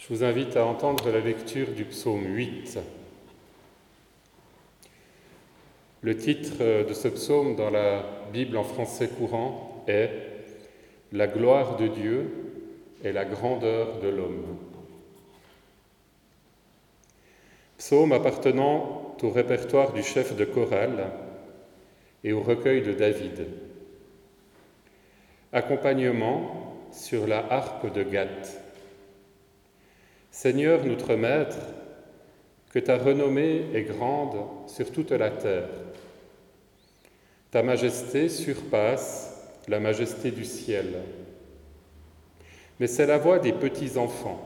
Je vous invite à entendre la lecture du psaume 8. Le titre de ce psaume dans la Bible en français courant est La gloire de Dieu et la grandeur de l'homme. Psaume appartenant au répertoire du chef de chorale et au recueil de David. Accompagnement sur la harpe de Gath. Seigneur notre Maître, que ta renommée est grande sur toute la terre. Ta majesté surpasse la majesté du ciel. Mais c'est la voix des petits-enfants,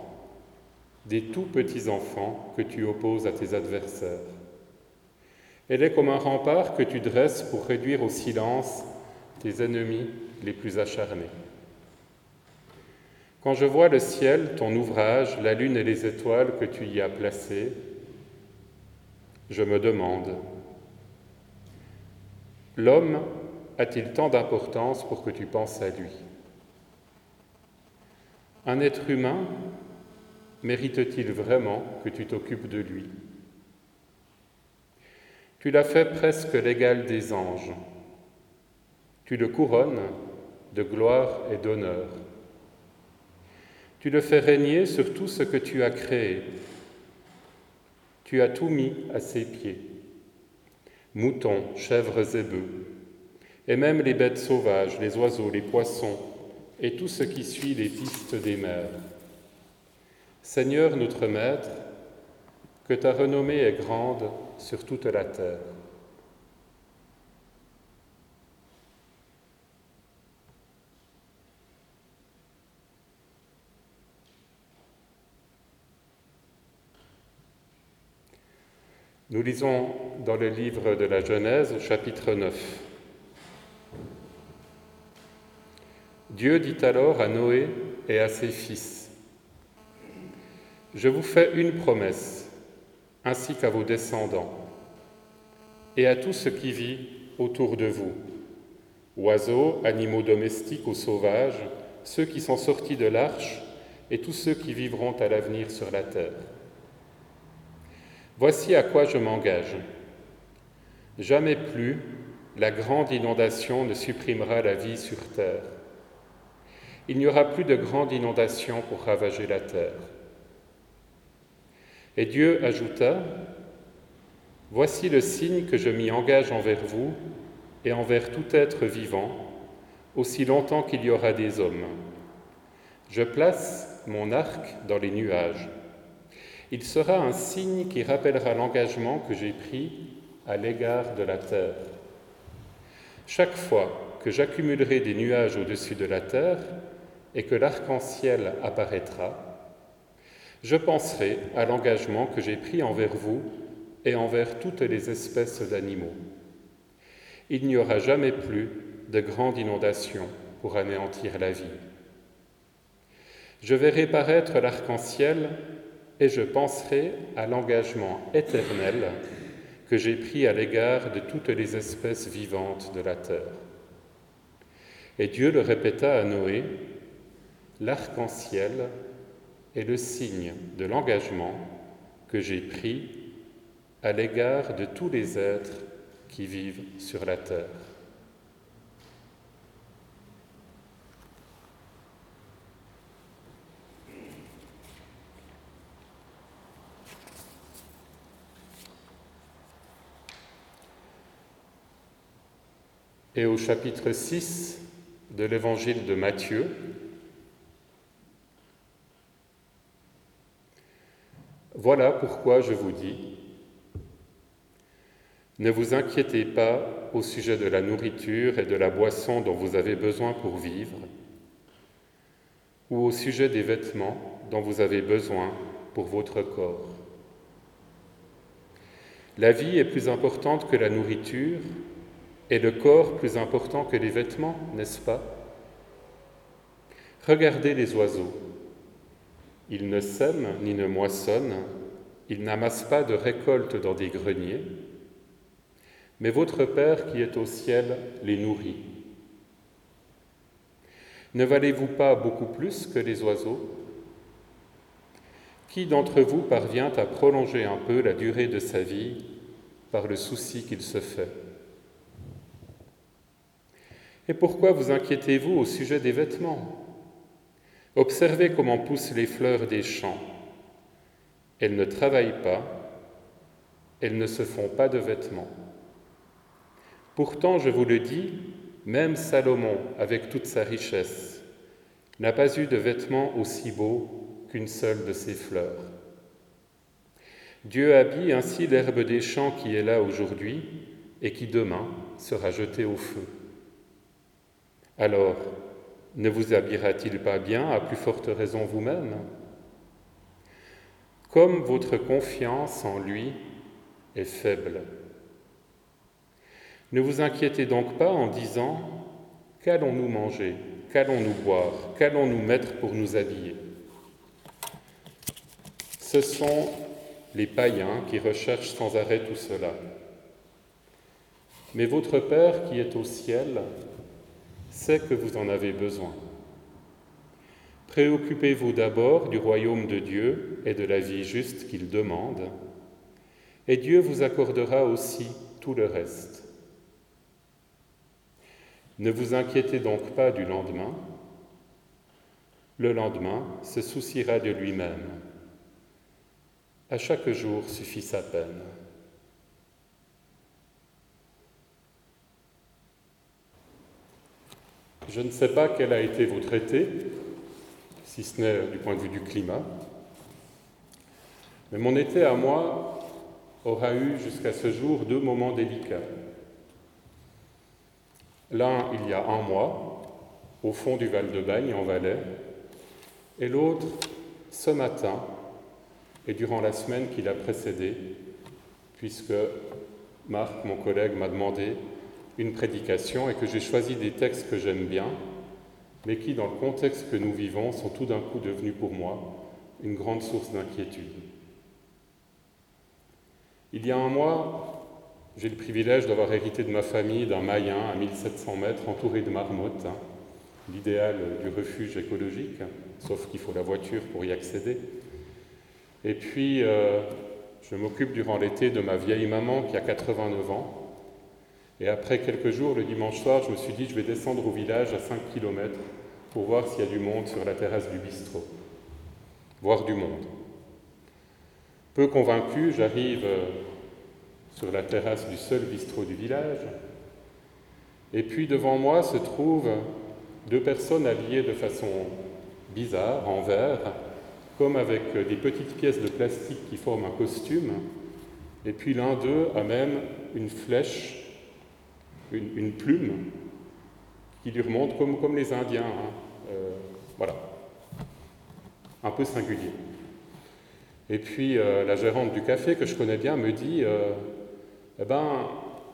des tout petits-enfants que tu opposes à tes adversaires. Elle est comme un rempart que tu dresses pour réduire au silence tes ennemis les plus acharnés. Quand je vois le ciel, ton ouvrage, la lune et les étoiles que tu y as placées, je me demande, l'homme a-t-il tant d'importance pour que tu penses à lui? Un être humain mérite-t-il vraiment que tu t'occupes de lui? Tu l'as fait presque l'égal des anges. Tu le couronnes de gloire et d'honneur. Tu le fais régner sur tout ce que tu as créé. Tu as tout mis à ses pieds. Moutons, chèvres et bœufs, et même les bêtes sauvages, les oiseaux, les poissons, et tout ce qui suit les pistes des mers. Seigneur notre Maître, que ta renommée est grande sur toute la terre. Nous lisons dans le livre de la Genèse, chapitre 9. Dieu dit alors à Noé et à ses fils, Je vous fais une promesse, ainsi qu'à vos descendants, et à tout ce qui vit autour de vous, oiseaux, animaux domestiques ou sauvages, ceux qui sont sortis de l'arche, et tous ceux qui vivront à l'avenir sur la terre. Voici à quoi je m'engage. Jamais plus la grande inondation ne supprimera la vie sur terre. Il n'y aura plus de grande inondation pour ravager la terre. Et Dieu ajouta, Voici le signe que je m'y engage envers vous et envers tout être vivant, aussi longtemps qu'il y aura des hommes. Je place mon arc dans les nuages. Il sera un signe qui rappellera l'engagement que j'ai pris à l'égard de la terre. Chaque fois que j'accumulerai des nuages au-dessus de la terre et que l'arc-en-ciel apparaîtra, je penserai à l'engagement que j'ai pris envers vous et envers toutes les espèces d'animaux. Il n'y aura jamais plus de grandes inondations pour anéantir la vie. Je verrai paraître l'arc-en-ciel et je penserai à l'engagement éternel que j'ai pris à l'égard de toutes les espèces vivantes de la terre. Et Dieu le répéta à Noé, l'arc-en-ciel est le signe de l'engagement que j'ai pris à l'égard de tous les êtres qui vivent sur la terre. Et au chapitre 6 de l'évangile de Matthieu. Voilà pourquoi je vous dis, ne vous inquiétez pas au sujet de la nourriture et de la boisson dont vous avez besoin pour vivre, ou au sujet des vêtements dont vous avez besoin pour votre corps. La vie est plus importante que la nourriture est le corps plus important que les vêtements, n'est-ce pas? Regardez les oiseaux. Ils ne sèment ni ne moissonnent, ils n'amassent pas de récolte dans des greniers, mais votre Père qui est au ciel les nourrit. Ne valez-vous pas beaucoup plus que les oiseaux? Qui d'entre vous parvient à prolonger un peu la durée de sa vie par le souci qu'il se fait? Et pourquoi vous inquiétez-vous au sujet des vêtements? Observez comment poussent les fleurs des champs. Elles ne travaillent pas, elles ne se font pas de vêtements. Pourtant, je vous le dis, même Salomon, avec toute sa richesse, n'a pas eu de vêtements aussi beaux qu'une seule de ses fleurs. Dieu habille ainsi l'herbe des champs qui est là aujourd'hui et qui demain sera jetée au feu. Alors, ne vous habillera-t-il pas bien, à plus forte raison vous-même? Comme votre confiance en lui est faible. Ne vous inquiétez donc pas en disant Qu'allons-nous manger Qu'allons-nous boire Qu'allons-nous mettre pour nous habiller? Ce sont les païens qui recherchent sans arrêt tout cela. Mais votre Père qui est au ciel sait que vous en avez besoin. Préoccupez-vous d'abord du royaume de Dieu et de la vie juste qu'il demande, et Dieu vous accordera aussi tout le reste. Ne vous inquiétez donc pas du lendemain. Le lendemain se souciera de lui-même. À chaque jour suffit sa peine. Je ne sais pas quel a été votre été, si ce n'est du point de vue du climat, mais mon été à moi aura eu jusqu'à ce jour deux moments délicats. L'un il y a un mois, au fond du Val de Bagne, en Valais, et l'autre ce matin et durant la semaine qui l'a précédé, puisque Marc, mon collègue, m'a demandé une prédication et que j'ai choisi des textes que j'aime bien, mais qui, dans le contexte que nous vivons, sont tout d'un coup devenus pour moi une grande source d'inquiétude. Il y a un mois, j'ai le privilège d'avoir hérité de ma famille d'un mayen à 1700 mètres entouré de marmottes, hein, l'idéal du refuge écologique, sauf qu'il faut la voiture pour y accéder. Et puis, euh, je m'occupe durant l'été de ma vieille maman qui a 89 ans. Et après quelques jours, le dimanche soir, je me suis dit, je vais descendre au village à 5 km pour voir s'il y a du monde sur la terrasse du bistrot. Voir du monde. Peu convaincu, j'arrive euh, sur la terrasse du seul bistrot du village. Et puis devant moi se trouvent deux personnes habillées de façon bizarre, en vert, comme avec des petites pièces de plastique qui forment un costume. Et puis l'un d'eux a même une flèche, une, plume, qui lui remonte comme, comme les Indiens. Hein. Euh, voilà. Un peu singulier. Et puis euh, la gérante du café, que je connais bien, me dit euh, eh ben,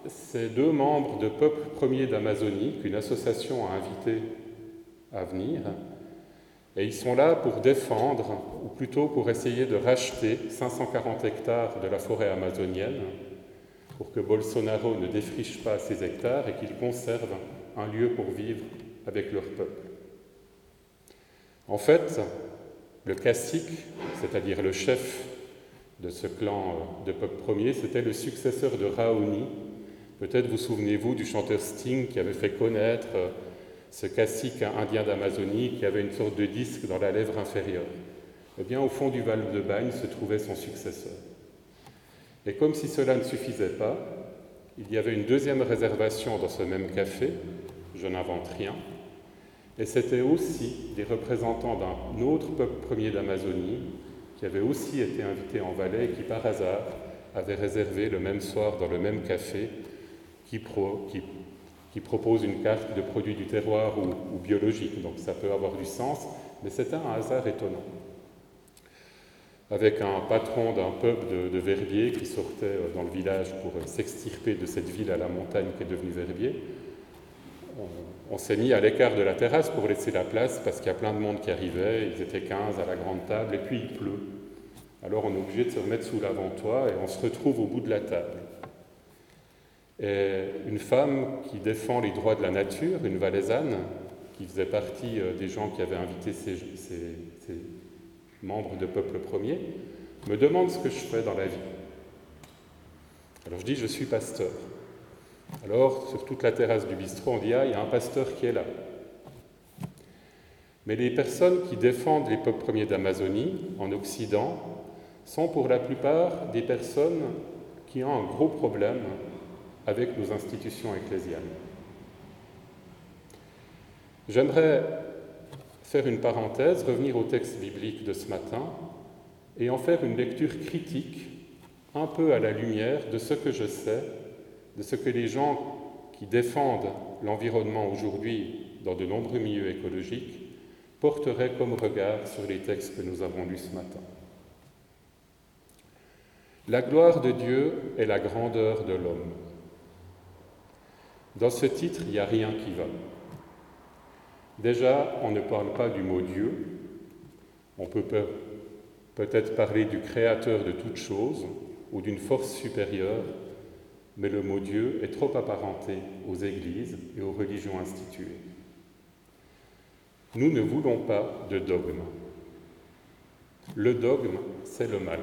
c'est deux membres de Peuple Premier d'Amazonie qu'une association a invité à venir. Et ils sont là pour défendre, ou plutôt pour essayer de racheter 540 hectares de la forêt amazonienne, pour que Bolsonaro ne défriche pas ces hectares et qu'il conserve un lieu pour vivre avec leur peuple. En fait, le cacique, c'est-à-dire le chef de ce clan euh, de peuple premier, c'était le successeur de Raoni. Peut-être vous souvenez-vous du chanteur Sting qui avait fait connaître euh, ce cacique indien d'Amazonie qui avait une sorte de disque dans la lèvre inférieure. Eh bien, au fond du Val de Bagne se trouvait son successeur. Et comme si cela ne suffisait pas, il y avait une deuxième réservation dans ce même café, je n'invente rien, et c'était aussi des représentants d'un autre peuple premier d'Amazonie, qui avait aussi été invité en Valais et qui, par hasard, avait réservé le même soir dans le même café qui, propose une carte de produits du terroir ou, biologique. Donc ça peut avoir du sens, mais c'est un hasard étonnant. Avec un patron d'un peuple de, de, qui sortait euh, dans le village pour euh, s'extirper de cette ville à la montagne qui est devenue Verbier, on s'est mis à l'écart de la terrasse pour laisser la place parce qu'il y a plein de monde qui arrivait, ils étaient 15 à la grande table, et puis il pleut. Alors on est obligé de se remettre sous l'avant-toit et on se retrouve au bout de la table. Et une femme qui défend les droits de la nature, une valaisanne, qui faisait partie euh, des gens qui avaient invité ces, membre de Peuple Premier, me demande ce que je fais dans la vie. Alors je dis, je suis pasteur. Alors, sur toute la terrasse du bistrot, on dit, ah, il y a un pasteur qui est là. Mais les personnes qui défendent les peuples premiers d'Amazonie, en Occident, sont pour la plupart des personnes qui ont un gros problème avec nos institutions ecclésiales. J'aimerais faire une parenthèse, revenir au texte biblique de ce matin et en faire une lecture critique, un peu à la lumière de ce que je sais, de ce que les gens qui défendent l'environnement aujourd'hui dans de nombreux milieux écologiques porteraient comme regard sur les textes que nous avons lus ce matin. La gloire de Dieu est la grandeur de l'homme. Dans ce titre, il n'y a rien qui va. Déjà, on ne parle pas du mot Dieu. On peut peut-être parler du créateur de toutes choses ou d'une force supérieure, mais le mot Dieu est trop apparenté aux églises et aux religions instituées. Nous ne voulons pas de dogme. Le dogme, c'est le mal.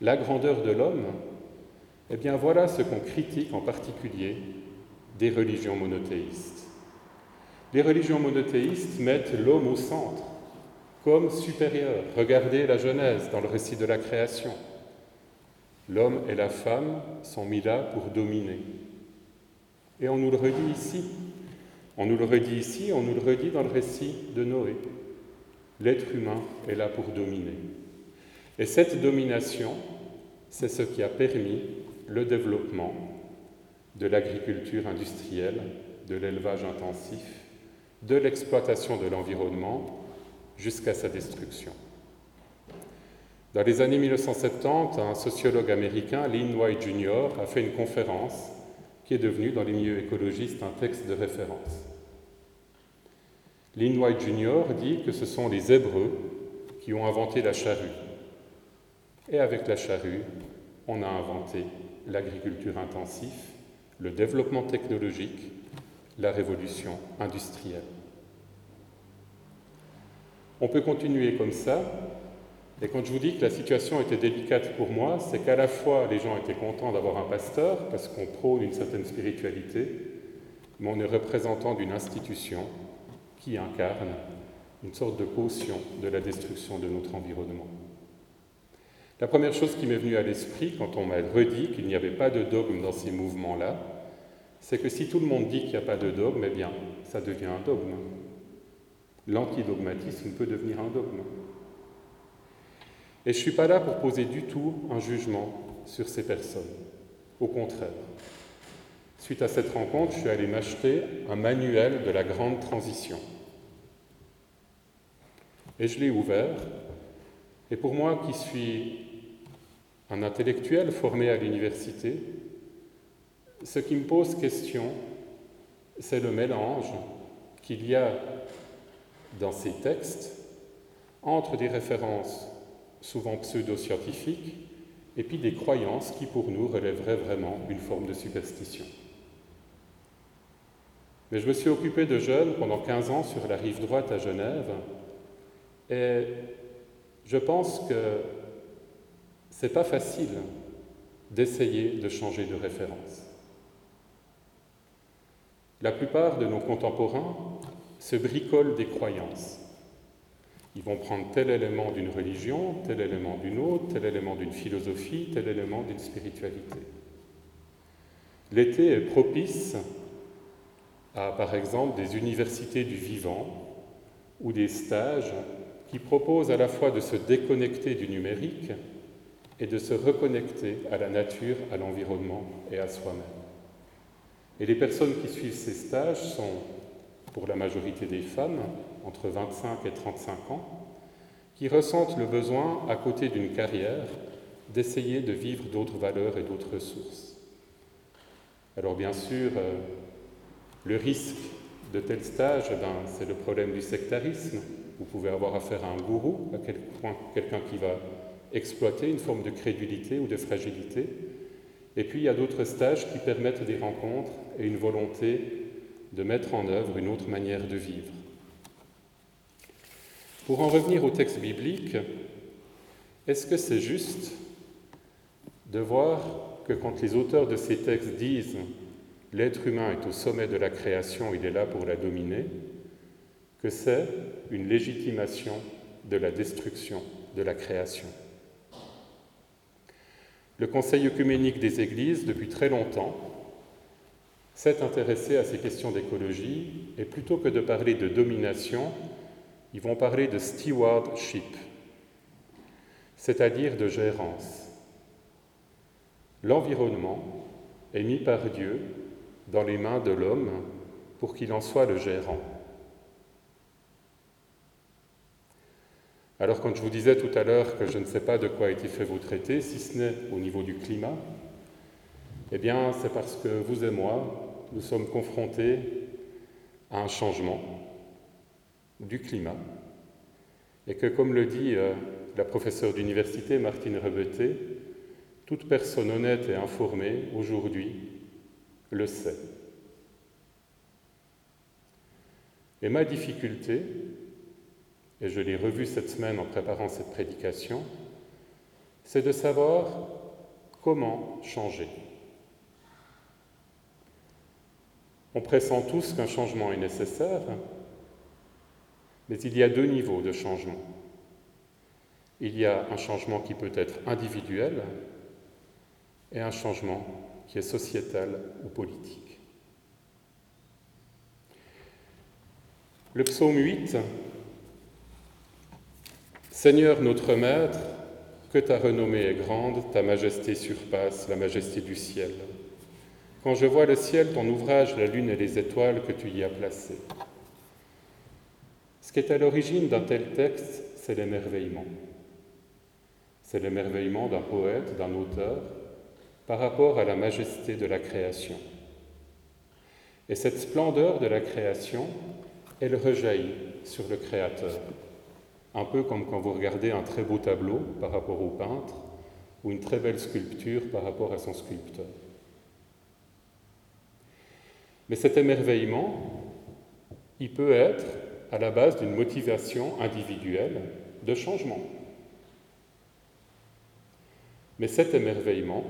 La grandeur de l'homme, eh bien voilà ce qu'on critique en particulier des religions monothéistes. Les religions monothéistes mettent l'homme au centre, comme supérieur. Regardez la Genèse dans le récit de la création. L'homme et la femme sont mis là pour dominer. Et on nous le redit ici. On nous le redit ici, on nous le redit dans le récit de Noé. L'être humain est là pour dominer. Et cette domination, c'est ce qui a permis le développement de l'agriculture industrielle, de l'élevage intensif, de l'exploitation de l'environnement jusqu'à sa destruction. Dans les années 1970, un sociologue américain, Lynn White Jr., a fait une conférence qui est devenue dans les milieux écologistes un texte de référence. Lynn White Jr. dit que ce sont les Hébreux qui ont inventé la charrue. Et avec la charrue, on a inventé l'agriculture intensive, le développement technologique, la révolution industrielle. On peut continuer comme ça, et quand je vous dis que la situation était délicate pour moi, c'est qu'à la fois les gens étaient contents d'avoir un pasteur, parce qu'on prône une certaine spiritualité, mais on est représentant d'une institution qui incarne une sorte de caution de la destruction de notre environnement. La première chose qui m'est venue à l'esprit quand on m'a redit qu'il n'y avait pas de dogme dans ces mouvements-là, c'est que si tout le monde dit qu'il n'y a pas de dogme, eh bien, ça devient un dogme. L'antidogmatisme peut devenir un dogme. Et je ne suis pas là pour poser du tout un jugement sur ces personnes. Au contraire. Suite à cette rencontre, je suis allé m'acheter un manuel de la grande transition. Et je l'ai ouvert. Et pour moi qui suis un intellectuel formé à l'université, ce qui me pose question, c'est le mélange qu'il y a dans ces textes entre des références souvent pseudo-scientifiques et puis des croyances qui pour nous relèveraient vraiment d'une forme de superstition. Mais je me suis occupé de jeunes pendant 15 ans sur la rive droite à Genève et je pense que c'est pas facile d'essayer de changer de référence. La plupart de nos contemporains se bricolent des croyances. Ils vont prendre tel élément d'une religion, tel élément d'une autre, tel élément d'une philosophie, tel élément d'une spiritualité. L'été est propice à, par exemple, des universités du vivant ou des stages qui proposent à la fois de se déconnecter du numérique et de se reconnecter à la nature, à l'environnement et à soi-même. Et les personnes qui suivent ces stages sont, pour la majorité des femmes, entre 25 et 35 ans, qui ressentent le besoin, à côté d'une carrière, d'essayer de vivre d'autres valeurs et d'autres ressources. Alors bien sûr, euh, le risque de tel stage, eh ben, c'est le problème du sectarisme. Vous pouvez avoir affaire à un gourou, à quelqu'un qui va exploiter une forme de crédulité ou de fragilité. Et puis il y a d'autres stages qui permettent des rencontres et une volonté de mettre en œuvre une autre manière de vivre. Pour en revenir au texte biblique, est-ce que c'est juste de voir que quand les auteurs de ces textes disent l'être humain est au sommet de la création, il est là pour la dominer, que c'est une légitimation de la destruction de la création. Le Conseil œcuménique des Églises, depuis très longtemps, s'est intéressé à ces questions d'écologie et plutôt que de parler de domination, ils vont parler de stewardship, c'est-à-dire de gérance. L'environnement est mis par Dieu dans les mains de l'homme pour qu'il en soit le gérant. Alors quand je vous disais tout à l'heure que je ne sais pas de quoi a été fait vos traités, si ce n'est au niveau du climat, eh bien c'est parce que vous et moi, nous sommes confrontés à un changement du climat et que comme le dit euh, la professeure d'université Martine Rebeté, toute personne honnête et informée aujourd'hui le sait. Et ma difficulté, et je l'ai revu cette semaine en préparant cette prédication, c'est de savoir comment changer. On pressent tous qu'un changement est nécessaire, mais il y a deux niveaux de changement. Il y a un changement qui peut être individuel et un changement qui est sociétal ou politique. Le psaume 8 Seigneur notre Maître, que ta renommée est grande, ta majesté surpasse la majesté du ciel. Quand je vois le ciel, ton ouvrage, la lune et les étoiles que tu y as placées. Ce qui est à l'origine d'un tel texte, c'est l'émerveillement. C'est l'émerveillement d'un poète, d'un auteur, par rapport à la majesté de la création. Et cette splendeur de la création, elle rejaillit sur le Créateur. Un peu comme quand vous regardez un très beau tableau par rapport au peintre ou une très belle sculpture par rapport à son sculpteur. Mais cet émerveillement, il peut être à la base d'une motivation individuelle de changement. Mais cet émerveillement,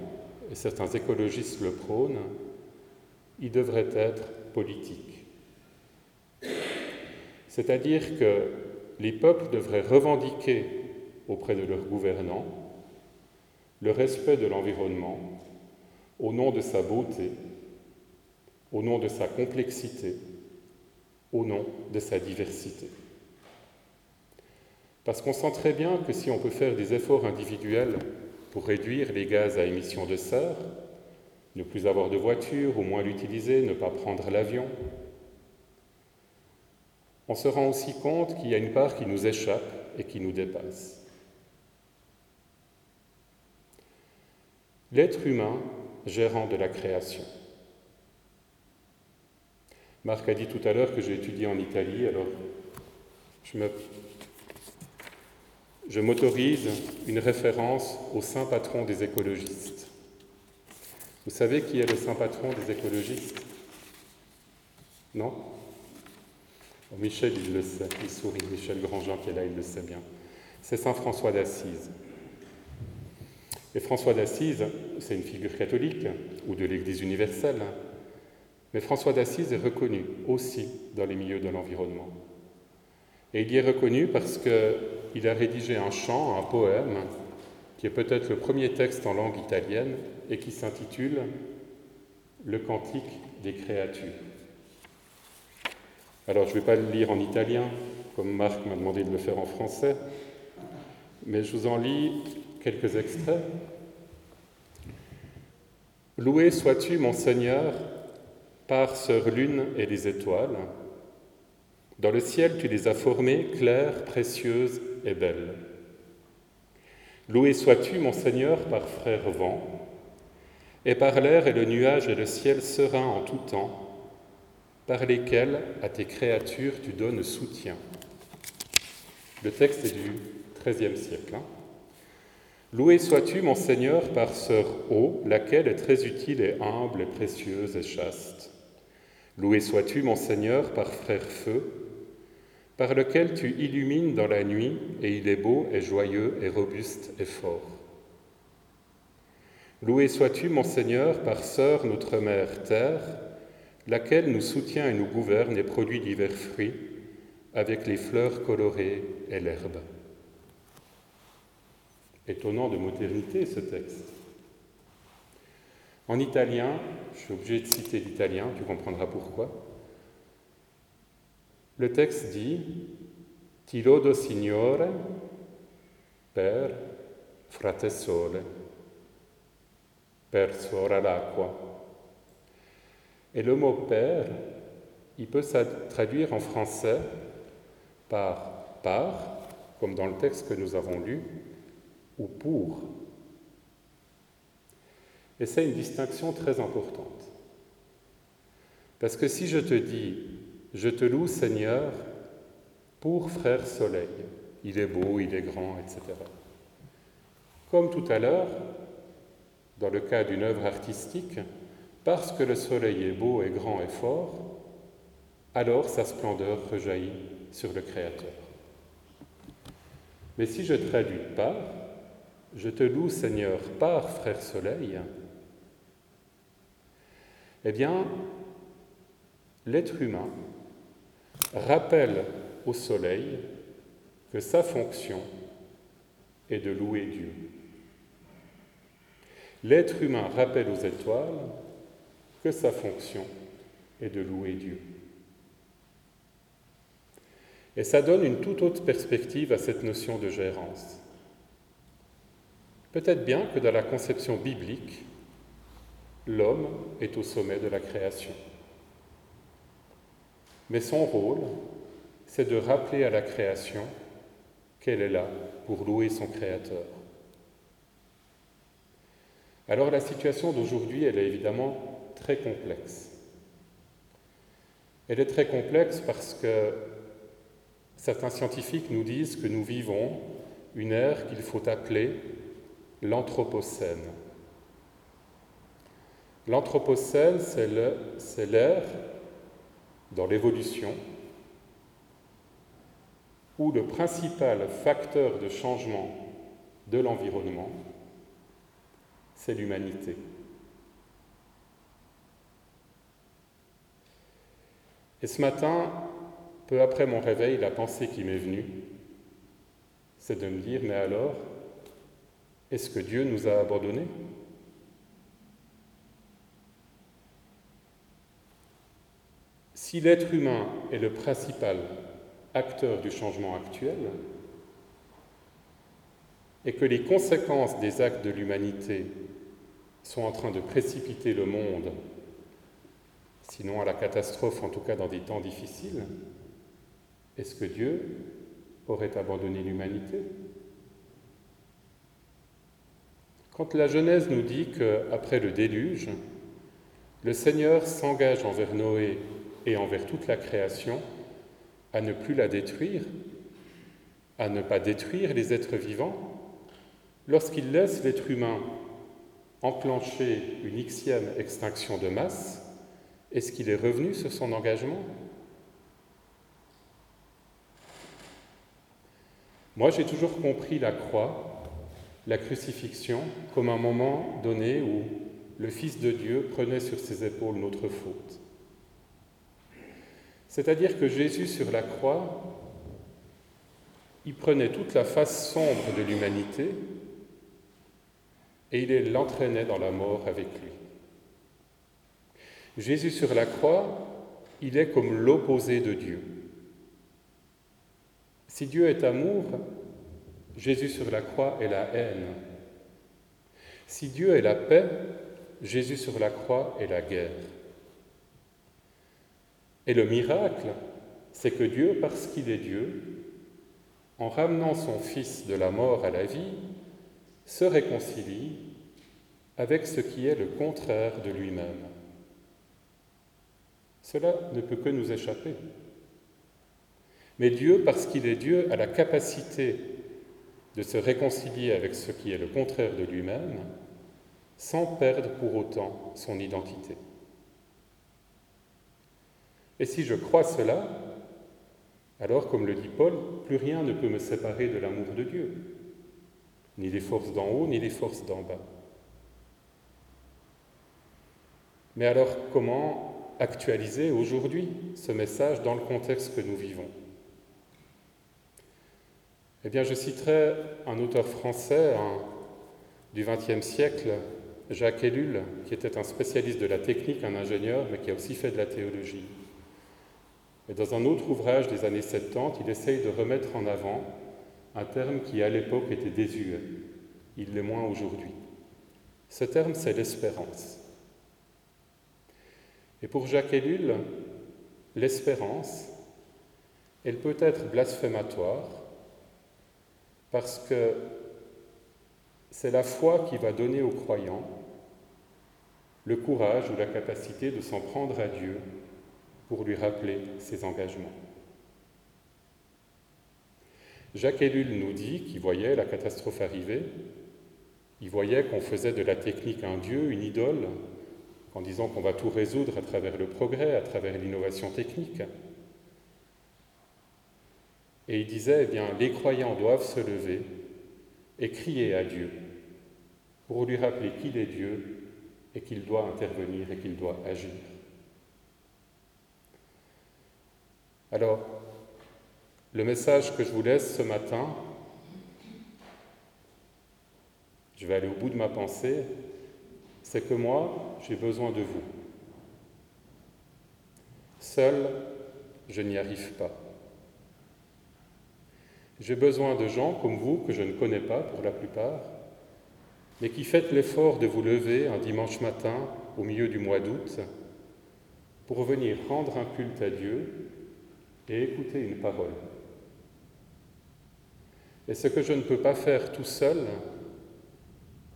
et certains écologistes le prônent, il devrait être politique. C'est-à-dire que les peuples devraient revendiquer auprès de leurs gouvernants le respect de l'environnement au nom de sa beauté, au nom de sa complexité, au nom de sa diversité. Parce qu'on sent très bien que si on peut faire des efforts individuels pour réduire les gaz à émissions de serre, ne plus avoir de voiture ou moins l'utiliser, ne pas prendre l'avion, on se rend aussi compte qu'il y a une part qui nous échappe et qui nous dépasse. L'être humain gérant de la création. Marc a dit tout à l'heure que j'ai étudié en Italie, alors je m'autorise une référence au saint patron des écologistes. Vous savez qui est le saint patron des écologistes? Non? Michel, il le sait, il sourit. Michel Grandjean qui est là, il le sait bien. C'est Saint François d'Assise. Et François d'Assise, c'est une figure catholique ou de l'Église universelle. Mais François d'Assise est reconnu aussi dans les milieux de l'environnement. Et il y est reconnu parce qu'il a rédigé un chant, un poème, qui est peut-être le premier texte en langue italienne et qui s'intitule Le Cantique des créatures. Alors je ne vais pas le lire en italien, comme Marc m'a demandé de le faire en français, mais je vous en lis quelques extraits. Loué sois-tu, mon Seigneur, par sœur lune et les étoiles. Dans le ciel, tu les as formées claires, précieuses et belles. Loué sois-tu, mon Seigneur, par frère vent, et par l'air et le nuage et le ciel serein en tout temps par lesquels à tes créatures tu donnes soutien. Le texte est du XIIIe siècle. Hein. Loué sois-tu, mon Seigneur, par sœur eau, laquelle est très utile et humble et précieuse et chaste. Loué sois-tu, mon Seigneur, par frère feu, par lequel tu illumines dans la nuit, et il est beau et joyeux et robuste et fort. Loué sois-tu, mon Seigneur, par sœur notre mère terre, laquelle nous soutient et nous gouverne et produit divers fruits, avec les fleurs colorées et l'herbe. Étonnant de modernité ce texte. En italien, je suis obligé de citer l'italien, tu comprendras pourquoi. Le texte dit Ti lodo Signore per frate sole, per suora l'acqua. Et le mot père, il peut se traduire en français par par, comme dans le texte que nous avons lu, ou pour. Et c'est une distinction très importante. Parce que si je te dis, je te loue Seigneur pour frère soleil, il est beau, il est grand, etc. Comme tout à l'heure, dans le cas d'une œuvre artistique, parce que le soleil est beau et grand et fort, alors sa splendeur rejaillit sur le Créateur. Mais si je traduis par, je te loue Seigneur par frère soleil, eh bien, l'être humain rappelle au soleil que sa fonction est de louer Dieu. L'être humain rappelle aux étoiles que sa fonction est de louer Dieu. Et ça donne une toute autre perspective à cette notion de gérance. Peut-être bien que dans la conception biblique, l'homme est au sommet de la création. Mais son rôle, c'est de rappeler à la création qu'elle est là pour louer son Créateur. Alors la situation d'aujourd'hui, elle est évidemment très complexe. Elle est très complexe parce que certains scientifiques nous disent que nous vivons une ère qu'il faut appeler l'Anthropocène. L'Anthropocène, c'est l'ère dans l'évolution où le principal facteur de changement de l'environnement, c'est l'humanité. Et ce matin, peu après mon réveil, la pensée qui m'est venue, c'est de me dire, mais alors, est-ce que Dieu nous a abandonnés? Si l'être humain est le principal acteur du changement actuel, et que les conséquences des actes de l'humanité sont en train de précipiter le monde, sinon à la catastrophe, en tout cas dans des temps difficiles, est-ce que Dieu aurait abandonné l'humanité? Quand la Genèse nous dit qu'après le déluge, le Seigneur s'engage envers Noé et envers toute la création à ne plus la détruire, à ne pas détruire les êtres vivants, lorsqu'il laisse l'être humain enclencher une xième extinction de masse, est-ce qu'il est revenu sur son engagement? Moi, j'ai toujours compris la croix, la crucifixion, comme un moment donné où le Fils de Dieu prenait sur ses épaules notre faute. C'est-à-dire que Jésus sur la croix, il prenait toute la face sombre de l'humanité et il l'entraînait dans la mort avec lui. Jésus sur la croix, il est comme l'opposé de Dieu. Si Dieu est amour, Jésus sur la croix est la haine. Si Dieu est la paix, Jésus sur la croix est la guerre. Et le miracle, c'est que Dieu, parce qu'il est Dieu, en ramenant son Fils de la mort à la vie, se réconcilie avec ce qui est le contraire de lui-même. Cela ne peut que nous échapper. Mais Dieu, parce qu'il est Dieu, a la capacité de se réconcilier avec ce qui est le contraire de lui-même, sans perdre pour autant son identité. Et si je crois cela, alors comme le dit Paul, plus rien ne peut me séparer de l'amour de Dieu, ni les forces d'en haut, ni les forces d'en bas. Mais alors comment actualiser aujourd'hui ce message dans le contexte que nous vivons Eh bien, je citerai un auteur français du XXe siècle, Jacques Ellul, qui était un spécialiste de la technique, un ingénieur, mais qui a aussi fait de la théologie. Et dans un autre ouvrage des années 70, il essaye de remettre en avant un terme qui à l'époque était désuet. Il l'est moins aujourd'hui. Ce terme, c'est l'espérance. Et pour Jacques Ellul, l'espérance, elle peut être blasphématoire parce que c'est la foi qui va donner aux croyants le courage ou la capacité de s'en prendre à Dieu pour lui rappeler ses engagements. Jacques Ellul nous dit qu'il voyait la catastrophe arriver, il voyait qu'on faisait de la technique un dieu, une idole, en disant qu'on va tout résoudre à travers le progrès, à travers l'innovation technique. Et il disait, eh bien, les croyants doivent se lever et crier à Dieu pour lui rappeler qu'il est Dieu et qu'il doit intervenir et qu'il doit agir. Alors, le message que je vous laisse ce matin, je vais aller au bout de ma pensée, c'est que moi, j'ai besoin de vous. Seul, je n'y arrive pas. J'ai besoin de gens comme vous, que je ne connais pas pour la plupart, mais qui faites l'effort de vous lever un dimanche matin au milieu du mois d'août pour venir rendre un culte à Dieu et écouter une parole. Et ce que je ne peux pas faire tout seul,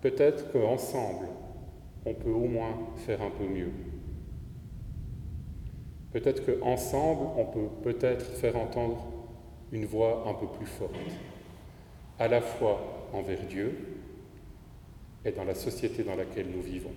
peut-être qu'ensemble, on peut au moins faire un peu mieux. Peut-être qu'ensemble, on peut peut-être faire entendre une voix un peu plus forte, à la fois envers Dieu et dans la société dans laquelle nous vivons.